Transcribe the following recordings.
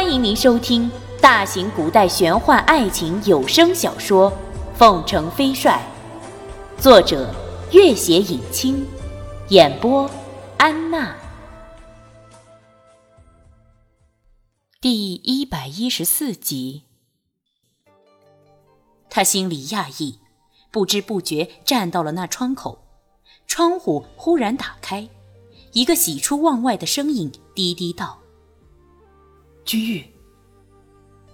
欢迎您收听大型古代玄幻爱情有声小说《凤城飞帅》，作者：月写影清，演播：安娜。第一百一十四集，他心里讶异，不知不觉站到了那窗口，窗户忽然打开，一个喜出望外的声音低低道。君玉，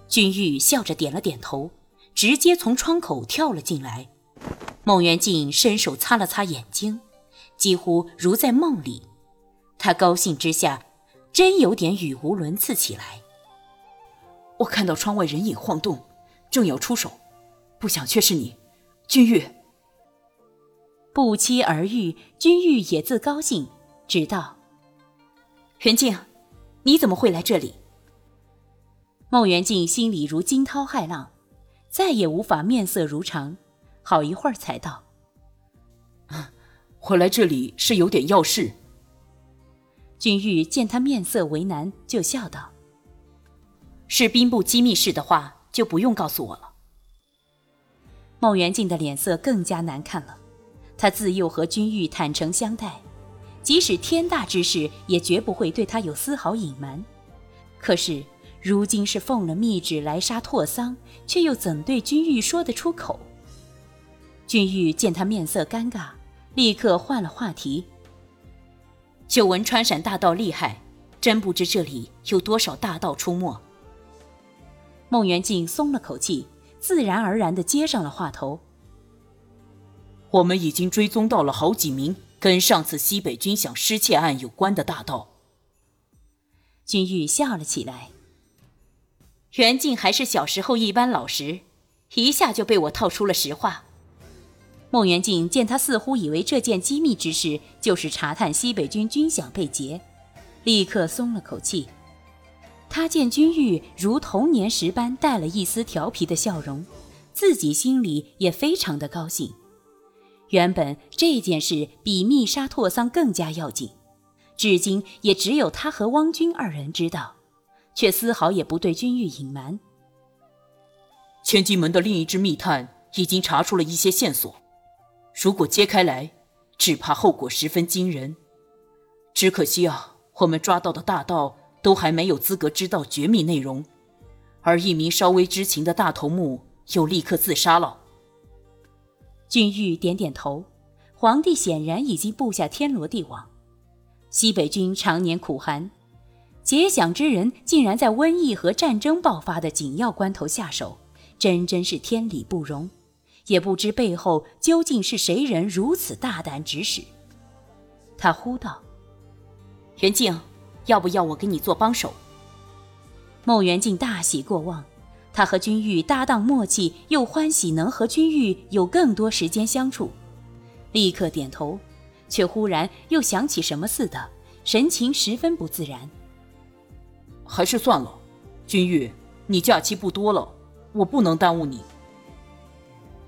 君玉笑着点了点头，直接从窗口跳了进来。孟元敬伸手擦了擦眼睛，几乎如在梦里。他高兴之下，真有点语无伦次起来。我看到窗外人影晃动，正要出手，不想却是你，君玉。不期而遇，君玉也自高兴，直道。元敬，你怎么会来这里？孟元敬心里如惊涛骇浪，再也无法面色如常，好一会儿才道：“我来这里是有点要事。”君玉见他面色为难，就笑道：“是兵部机密事的话，就不用告诉我了。”孟元敬的脸色更加难看了，他自幼和君玉坦诚相待，即使天大之事，也绝不会对他有丝毫隐瞒。可是。如今是奉了密旨来杀拓桑，却又怎对君玉说得出口？君玉见他面色尴尬，立刻换了话题。久闻川陕大盗厉害，真不知这里有多少大盗出没。孟元敬松了口气，自然而然地接上了话头。我们已经追踪到了好几名跟上次西北军饷失窃案有关的大盗。君玉笑了起来。袁静还是小时候一般老实，一下就被我套出了实话。孟元敬见他似乎以为这件机密之事就是查探西北军军饷被劫，立刻松了口气。他见君玉如童年时般带了一丝调皮的笑容，自己心里也非常的高兴。原本这件事比密杀拓桑更加要紧，至今也只有他和汪军二人知道。却丝毫也不对君玉隐瞒。千金门的另一支密探已经查出了一些线索，如果揭开来，只怕后果十分惊人。只可惜啊，我们抓到的大盗都还没有资格知道绝密内容，而一名稍微知情的大头目又立刻自杀了。君玉点点头，皇帝显然已经布下天罗地网。西北军常年苦寒。结想之人竟然在瘟疫和战争爆发的紧要关头下手，真真是天理不容。也不知背后究竟是谁人如此大胆指使。他呼道：“元敬，要不要我给你做帮手？”孟元敬大喜过望，他和君玉搭档默契，又欢喜能和君玉有更多时间相处，立刻点头，却忽然又想起什么似的，神情十分不自然。还是算了，君玉，你假期不多了，我不能耽误你。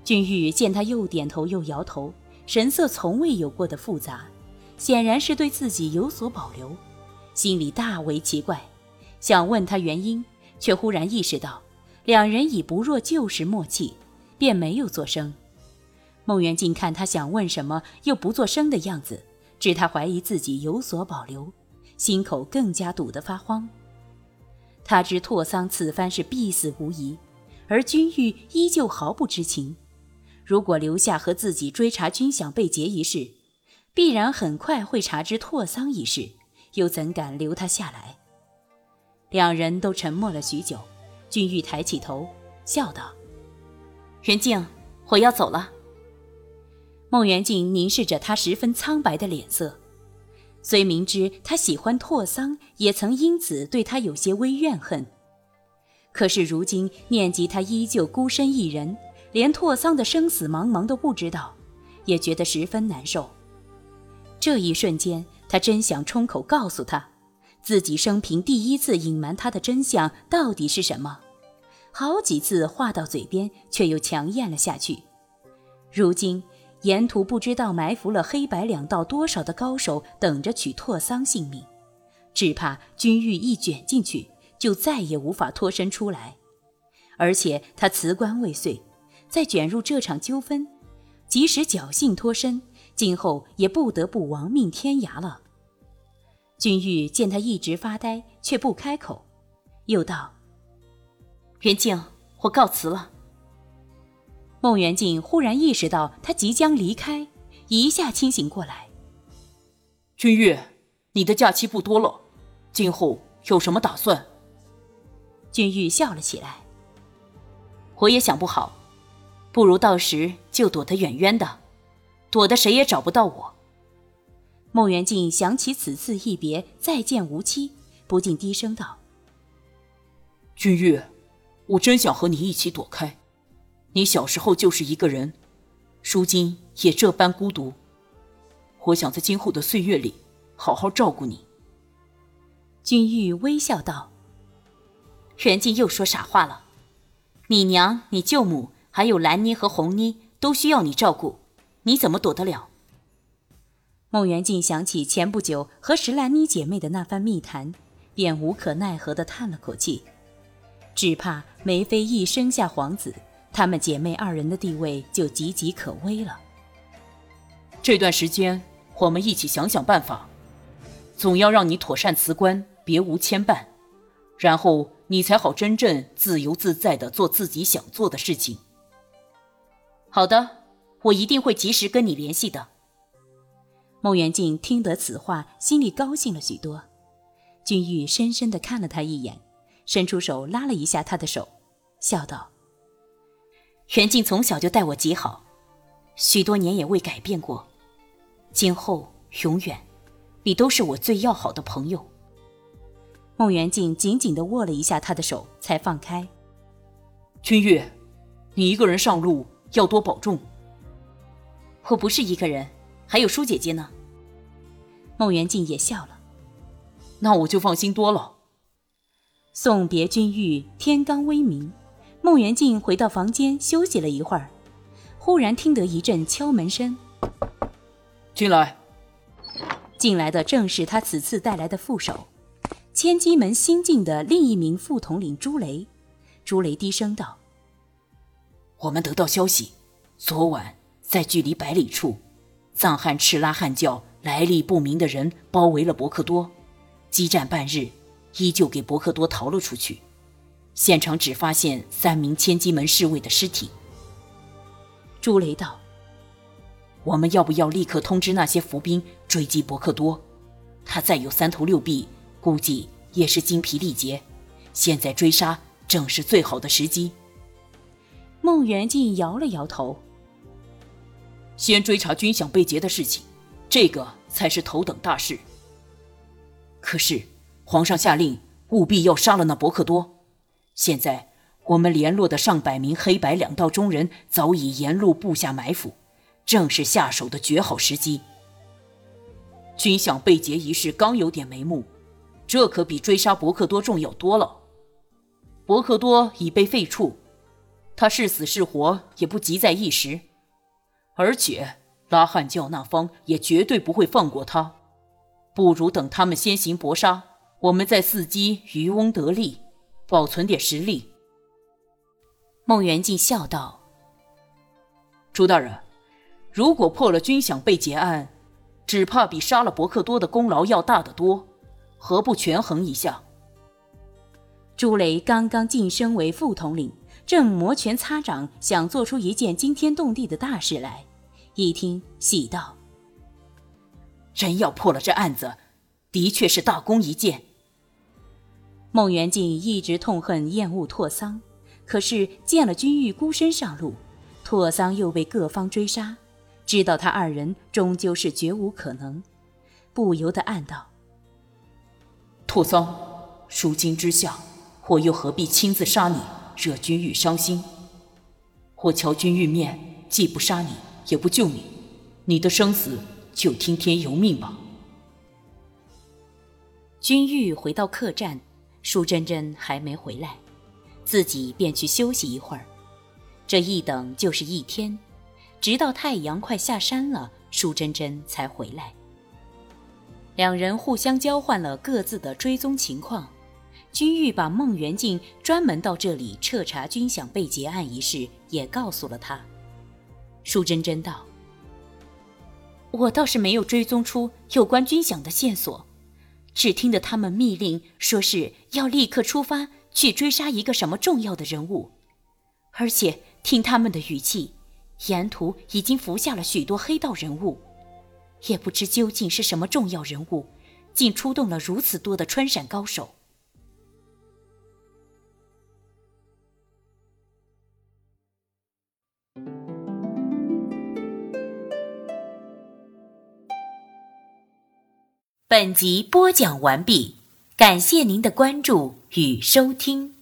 君玉见他又点头又摇头，神色从未有过的复杂，显然是对自己有所保留，心里大为奇怪，想问他原因，却忽然意识到两人已不若旧时默契，便没有作声。孟元敬看他想问什么又不作声的样子，知他怀疑自己有所保留，心口更加堵得发慌。他知拓桑此番是必死无疑，而君玉依旧毫不知情。如果留下和自己追查军饷被劫一事，必然很快会查知拓桑一事，又怎敢留他下来？两人都沉默了许久，君玉抬起头，笑道：“元敬，我要走了。”孟元敬凝视着他十分苍白的脸色。虽明知他喜欢拓桑，也曾因此对他有些微怨恨。可是如今念及他依旧孤身一人，连拓桑的生死茫茫都不知道，也觉得十分难受。这一瞬间，他真想冲口告诉他，自己生平第一次隐瞒他的真相到底是什么。好几次话到嘴边，却又强咽了下去。如今。沿途不知道埋伏了黑白两道多少的高手，等着取拓桑性命。只怕君玉一卷进去，就再也无法脱身出来。而且他辞官未遂，再卷入这场纠纷，即使侥幸脱身，今后也不得不亡命天涯了。君玉见他一直发呆，却不开口，又道：“元敬，我告辞了。”孟元敬忽然意识到他即将离开，一下清醒过来。君玉，你的假期不多了，今后有什么打算？君玉笑了起来。我也想不好，不如到时就躲得远远的，躲得谁也找不到我。孟元敬想起此次一别再见无期，不禁低声道：“君玉，我真想和你一起躲开。你小时候就是一个人，如今也这般孤独。我想在今后的岁月里，好好照顾你。”君玉微笑道：“元敬又说傻话了。”你娘、你舅母，还有兰妮和红妮，都需要你照顾，你怎么躲得了？孟元敬想起前不久和石兰妮姐妹的那番密谈，便无可奈何地叹了口气。只怕梅妃一生下皇子，她们姐妹二人的地位就岌岌可危了。这段时间，我们一起想想办法，总要让你妥善辞官，别无牵绊，然后。你才好真正自由自在的做自己想做的事情。好的，我一定会及时跟你联系的。孟元敬听得此话，心里高兴了许多。君玉深深的看了他一眼，伸出手拉了一下他的手，笑道：“袁静从小就待我极好，许多年也未改变过，今后永远，你都是我最要好的朋友。”孟元敬紧紧地握了一下他的手，才放开。君玉，你一个人上路要多保重。我不是一个人，还有舒姐姐呢。孟元敬也笑了，那我就放心多了。送别君玉，天刚微明，孟元敬回到房间休息了一会儿，忽然听得一阵敲门声。进来。进来的正是他此次带来的副手。千机门新晋的另一名副统领朱雷，朱雷低声道：“我们得到消息，昨晚在距离百里处，藏汉赤拉汉教来历不明的人包围了伯克多，激战半日，依旧给伯克多逃了出去。现场只发现三名千机门侍卫的尸体。”朱雷道：“我们要不要立刻通知那些伏兵追击伯克多？他再有三头六臂。”估计也是精疲力竭，现在追杀正是最好的时机。孟元敬摇了摇头，先追查军饷被劫的事情，这个才是头等大事。可是皇上下令务必要杀了那伯克多，现在我们联络的上百名黑白两道中人早已沿路布下埋伏，正是下手的绝好时机。军饷被劫一事刚有点眉目。这可比追杀伯克多重要多了。伯克多已被废黜，他是死是活也不急在一时，而且拉汉教那方也绝对不会放过他。不如等他们先行搏杀，我们再伺机渔翁得利，保存点实力。孟元敬笑道：“朱大人，如果破了军饷被劫案，只怕比杀了伯克多的功劳要大得多。”何不权衡一下？朱雷刚刚晋升为副统领，正摩拳擦掌，想做出一件惊天动地的大事来。一听，喜道：“真要破了这案子，的确是大功一件。”孟元敬一直痛恨厌恶拓桑，可是见了君玉孤身上路，拓桑又被各方追杀，知道他二人终究是绝无可能，不由得暗道。拓桑，如今之下，我又何必亲自杀你，惹君玉伤心？我瞧君玉面，既不杀你，也不救你，你的生死就听天由命吧。君玉回到客栈，舒珍珍还没回来，自己便去休息一会儿。这一等就是一天，直到太阳快下山了，舒珍珍才回来。两人互相交换了各自的追踪情况，君玉把孟元敬专门到这里彻查军饷被劫案一事也告诉了他。舒珍珍道：“我倒是没有追踪出有关军饷的线索，只听得他们密令说是要立刻出发去追杀一个什么重要的人物，而且听他们的语气，沿途已经伏下了许多黑道人物，也不知究竟是什么重要人物，竟出动了如此多的穿闪高手。”本集播讲完毕，感谢您的关注与收听。